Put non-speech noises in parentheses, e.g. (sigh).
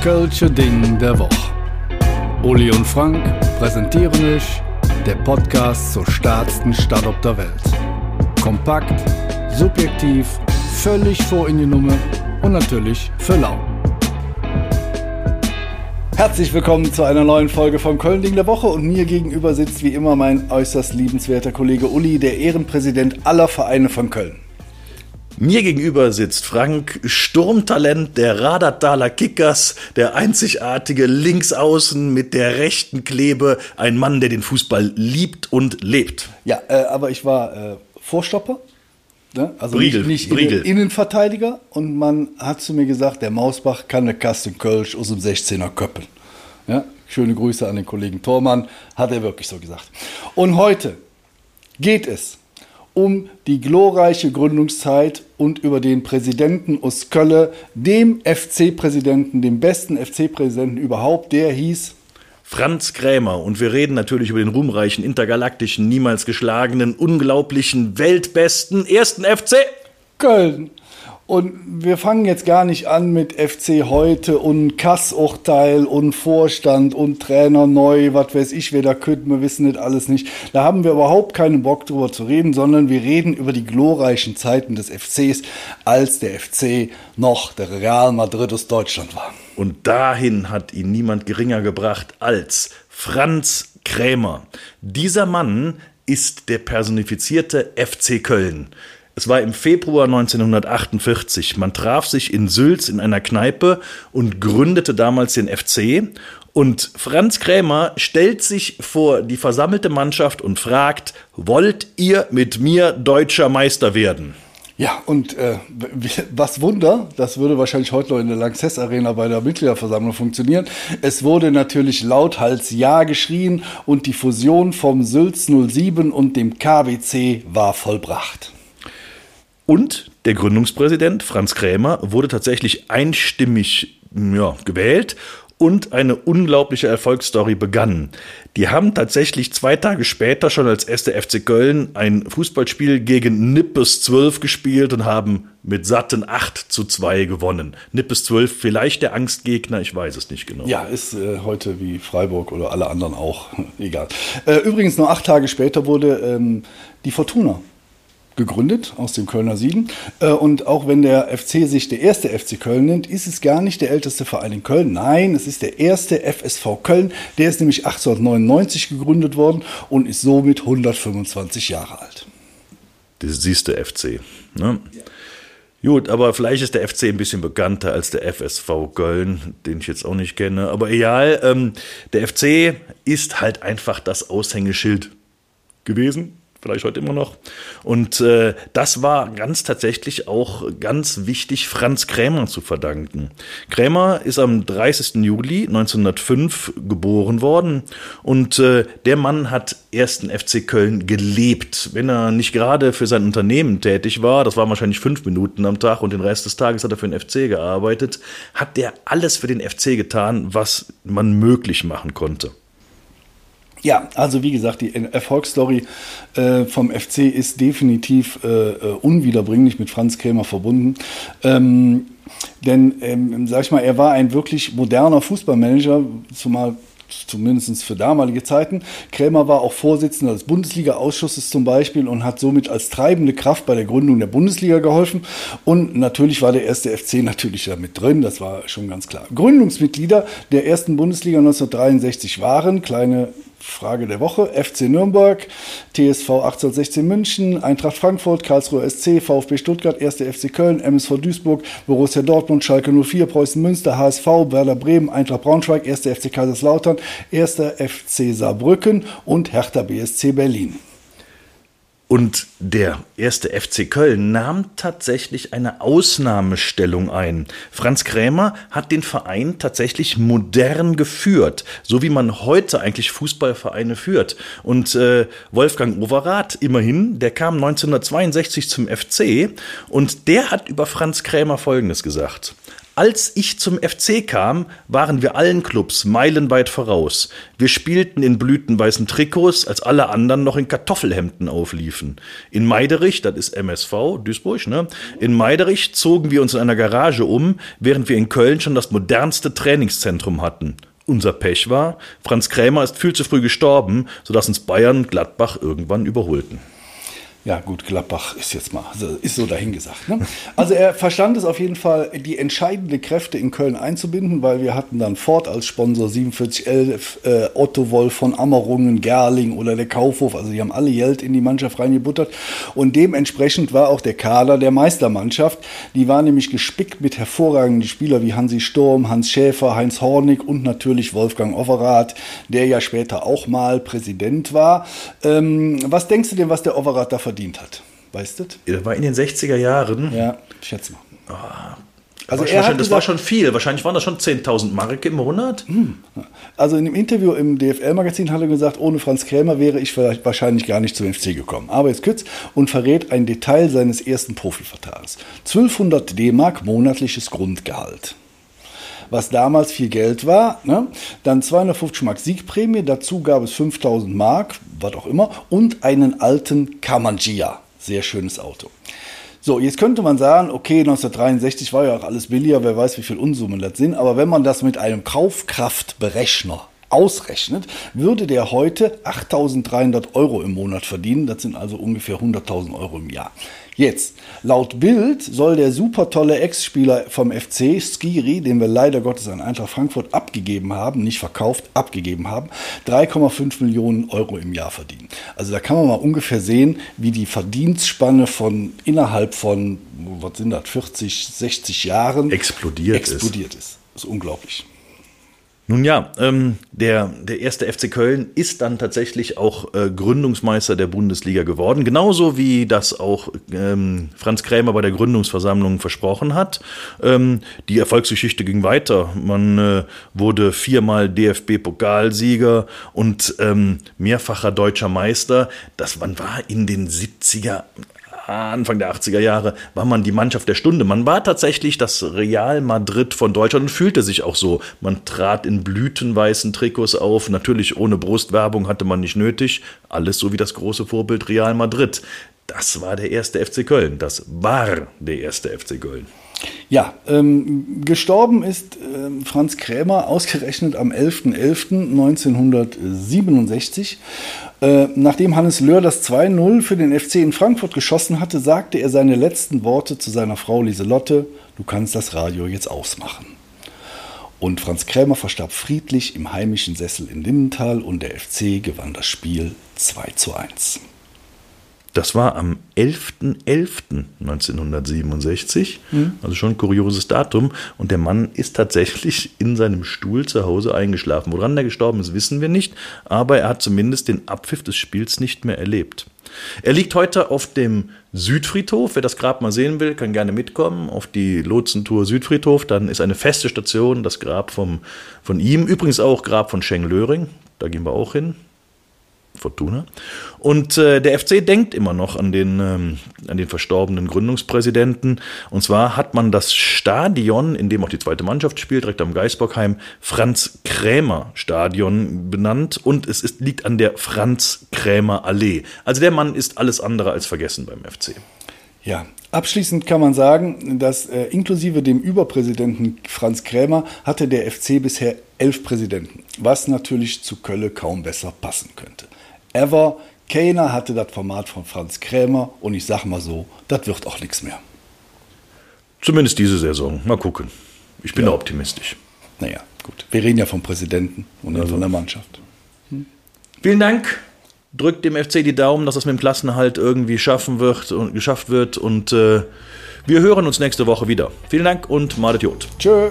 Kölsche Ding der Woche. Uli und Frank präsentieren euch der Podcast zur stärksten Stadt auf der Welt. Kompakt, subjektiv, völlig vor in die Nummer und natürlich für lau. Herzlich willkommen zu einer neuen Folge vom Köln-Ding der Woche und mir gegenüber sitzt wie immer mein äußerst liebenswerter Kollege Uli, der Ehrenpräsident aller Vereine von Köln. Mir gegenüber sitzt Frank, Sturmtalent der Radertaler Kickers, der einzigartige Linksaußen mit der rechten Klebe, ein Mann, der den Fußball liebt und lebt. Ja, äh, aber ich war äh, Vorstopper, ne? also Briegel, nicht, nicht Briegel. Innen Innenverteidiger und man hat zu mir gesagt, der Mausbach kann eine Kasten Kölsch aus dem 16er Köppeln. Ja? Schöne Grüße an den Kollegen Thormann, hat er wirklich so gesagt. Und heute geht es um die glorreiche Gründungszeit und über den Präsidenten aus Kölle, dem FC-Präsidenten, dem besten FC-Präsidenten überhaupt, der hieß Franz Krämer und wir reden natürlich über den ruhmreichen, intergalaktischen, niemals geschlagenen, unglaublichen, weltbesten ersten FC. Köln. Und wir fangen jetzt gar nicht an mit FC heute und Kassurteil und Vorstand und Trainer neu, was weiß ich, wer da könnte, wir wissen nicht alles nicht. Da haben wir überhaupt keinen Bock drüber zu reden, sondern wir reden über die glorreichen Zeiten des FCs, als der FC noch der Real Madrid aus Deutschland war. Und dahin hat ihn niemand geringer gebracht als Franz Krämer. Dieser Mann ist der personifizierte FC Köln. Es war im Februar 1948. Man traf sich in Sülz in einer Kneipe und gründete damals den FC. Und Franz Krämer stellt sich vor die versammelte Mannschaft und fragt, wollt ihr mit mir deutscher Meister werden? Ja, und äh, was Wunder, das würde wahrscheinlich heute noch in der Lanxess Arena bei der Mitgliederversammlung funktionieren. Es wurde natürlich lauthals Ja geschrien und die Fusion vom Sülz 07 und dem KWC war vollbracht. Und der Gründungspräsident Franz Krämer wurde tatsächlich einstimmig ja, gewählt und eine unglaubliche Erfolgsstory begann. Die haben tatsächlich zwei Tage später schon als erste FC Köln ein Fußballspiel gegen Nippes 12 gespielt und haben mit satten 8 zu 2 gewonnen. Nippes 12, vielleicht der Angstgegner, ich weiß es nicht genau. Ja, ist äh, heute wie Freiburg oder alle anderen auch, (laughs) egal. Äh, übrigens, nur acht Tage später wurde ähm, die Fortuna gegründet aus dem Kölner Süden. Äh, Und auch wenn der FC sich der erste FC Köln nennt, ist es gar nicht der älteste Verein in Köln. Nein, es ist der erste FSV Köln. Der ist nämlich 1899 gegründet worden und ist somit 125 Jahre alt. Das siehst du FC. Ne? Gut, aber vielleicht ist der FC ein bisschen bekannter als der FSV Köln, den ich jetzt auch nicht kenne. Aber egal, ähm, der FC ist halt einfach das Aushängeschild gewesen vielleicht heute immer noch. Und äh, das war ganz tatsächlich auch ganz wichtig Franz Krämer zu verdanken. Krämer ist am 30. Juli 1905 geboren worden und äh, der Mann hat ersten FC Köln gelebt. Wenn er nicht gerade für sein Unternehmen tätig war, das waren wahrscheinlich fünf Minuten am Tag und den Rest des Tages hat er für den FC gearbeitet, hat der alles für den FC getan, was man möglich machen konnte. Ja, also wie gesagt, die Erfolgsstory äh, vom FC ist definitiv äh, äh, unwiederbringlich mit Franz Krämer verbunden. Ähm, denn, ähm, sag ich mal, er war ein wirklich moderner Fußballmanager, zumal zumindest für damalige Zeiten. Krämer war auch Vorsitzender des Bundesliga-Ausschusses zum Beispiel und hat somit als treibende Kraft bei der Gründung der Bundesliga geholfen. Und natürlich war der erste FC natürlich da mit drin, das war schon ganz klar. Gründungsmitglieder der ersten Bundesliga 1963 waren, kleine Frage der Woche. FC Nürnberg, TSV 1816 München, Eintracht Frankfurt, Karlsruhe SC, VfB Stuttgart, 1. FC Köln, MSV Duisburg, Borussia Dortmund, Schalke 04, Preußen Münster, HSV, Werder Bremen, Eintracht Braunschweig, 1. FC Kaiserslautern, 1. FC Saarbrücken und Hertha BSC Berlin. Und der erste FC Köln nahm tatsächlich eine Ausnahmestellung ein. Franz Krämer hat den Verein tatsächlich modern geführt, so wie man heute eigentlich Fußballvereine führt. Und äh, Wolfgang Overath, immerhin, der kam 1962 zum FC und der hat über Franz Krämer Folgendes gesagt. Als ich zum FC kam, waren wir allen Clubs meilenweit voraus. Wir spielten in blütenweißen Trikots, als alle anderen noch in Kartoffelhemden aufliefen. In Meiderich, das ist MSV, Duisburg, ne? In Meiderich zogen wir uns in einer Garage um, während wir in Köln schon das modernste Trainingszentrum hatten. Unser Pech war, Franz Krämer ist viel zu früh gestorben, sodass uns Bayern und Gladbach irgendwann überholten. Ja, gut, Gladbach ist jetzt mal, ist so dahingesagt. Ne? Also er verstand es auf jeden Fall, die entscheidenden Kräfte in Köln einzubinden, weil wir hatten dann Ford als Sponsor 4711, äh, Otto Wolf von Ammerungen, Gerling oder der Kaufhof, also die haben alle Geld in die Mannschaft reingebuttert und dementsprechend war auch der Kader der Meistermannschaft, die war nämlich gespickt mit hervorragenden Spielern wie Hansi Sturm, Hans Schäfer, Heinz Hornig und natürlich Wolfgang Overath, der ja später auch mal Präsident war. Ähm, was denkst du denn, was der Overath da verdient hat. Weißt du? Das war in den 60er Jahren. Ja, schätze mal. Oh. Also war schon, das gesagt, war schon viel. Wahrscheinlich waren das schon 10.000 Mark im Monat. Hm. Also in dem Interview im DFL-Magazin hat er gesagt, ohne Franz Krämer wäre ich vielleicht wahrscheinlich gar nicht zum FC gekommen. Aber jetzt kurz und verrät ein Detail seines ersten Profivertrags. 1200 D-Mark monatliches Grundgehalt was damals viel Geld war. Ne? Dann 250 Mark Siegprämie, dazu gab es 5000 Mark, was auch immer, und einen alten Kamangia. Sehr schönes Auto. So, jetzt könnte man sagen, okay, 1963 war ja auch alles billiger, wer weiß, wie viel Unsummen das sind, aber wenn man das mit einem Kaufkraftberechner ausrechnet, würde der heute 8.300 Euro im Monat verdienen. Das sind also ungefähr 100.000 Euro im Jahr. Jetzt, laut Bild soll der super tolle Ex-Spieler vom FC, Skiri, den wir leider Gottes an Eintracht Frankfurt abgegeben haben, nicht verkauft, abgegeben haben, 3,5 Millionen Euro im Jahr verdienen. Also da kann man mal ungefähr sehen, wie die Verdienstspanne von innerhalb von, was sind das, 40, 60 Jahren explodiert, explodiert ist. ist. Das ist unglaublich. Nun ja, ähm, der, der erste FC Köln ist dann tatsächlich auch äh, Gründungsmeister der Bundesliga geworden, genauso wie das auch ähm, Franz Krämer bei der Gründungsversammlung versprochen hat. Ähm, die Erfolgsgeschichte ging weiter. Man äh, wurde viermal DFB-Pokalsieger und ähm, mehrfacher deutscher Meister. Das man war in den 70er, Anfang der 80er Jahre war man die Mannschaft der Stunde. Man war tatsächlich das Real Madrid von Deutschland und fühlte sich auch so. Man trat in blütenweißen Trikots auf. Natürlich ohne Brustwerbung hatte man nicht nötig. Alles so wie das große Vorbild Real Madrid. Das war der erste FC Köln. Das war der erste FC Köln. Ja, ähm, gestorben ist äh, Franz Krämer ausgerechnet am 11.11.1967. Äh, nachdem Hannes Löhr das 2-0 für den FC in Frankfurt geschossen hatte, sagte er seine letzten Worte zu seiner Frau Lieselotte, du kannst das Radio jetzt ausmachen. Und Franz Krämer verstarb friedlich im heimischen Sessel in Lindenthal und der FC gewann das Spiel 2 zu 1. Das war am 11.11.1967, mhm. also schon ein kurioses Datum. Und der Mann ist tatsächlich in seinem Stuhl zu Hause eingeschlafen. Woran er gestorben ist, wissen wir nicht, aber er hat zumindest den Abpfiff des Spiels nicht mehr erlebt. Er liegt heute auf dem Südfriedhof. Wer das Grab mal sehen will, kann gerne mitkommen auf die Lotsentour Südfriedhof. Dann ist eine feste Station das Grab vom, von ihm. Übrigens auch Grab von Schenk Löring. Da gehen wir auch hin. Fortuna. Und äh, der FC denkt immer noch an den, ähm, an den verstorbenen Gründungspräsidenten. Und zwar hat man das Stadion, in dem auch die zweite Mannschaft spielt, direkt am Geisbockheim, Franz Krämer Stadion benannt. Und es ist, liegt an der Franz Krämer Allee. Also der Mann ist alles andere als vergessen beim FC. Ja, abschließend kann man sagen, dass äh, inklusive dem Überpräsidenten Franz Krämer hatte der FC bisher elf Präsidenten, was natürlich zu Kölle kaum besser passen könnte ever. Keiner hatte das Format von Franz Krämer und ich sag mal so, das wird auch nichts mehr. Zumindest diese Saison. Mal gucken. Ich bin ja. optimistisch. Naja, gut. Wir reden ja vom Präsidenten und also. von der Mannschaft. Hm. Vielen Dank. Drückt dem FC die Daumen, dass es mit dem Klassenhalt irgendwie schaffen wird und geschafft wird. Und äh, wir hören uns nächste Woche wieder. Vielen Dank und Madet Jod. Tschö.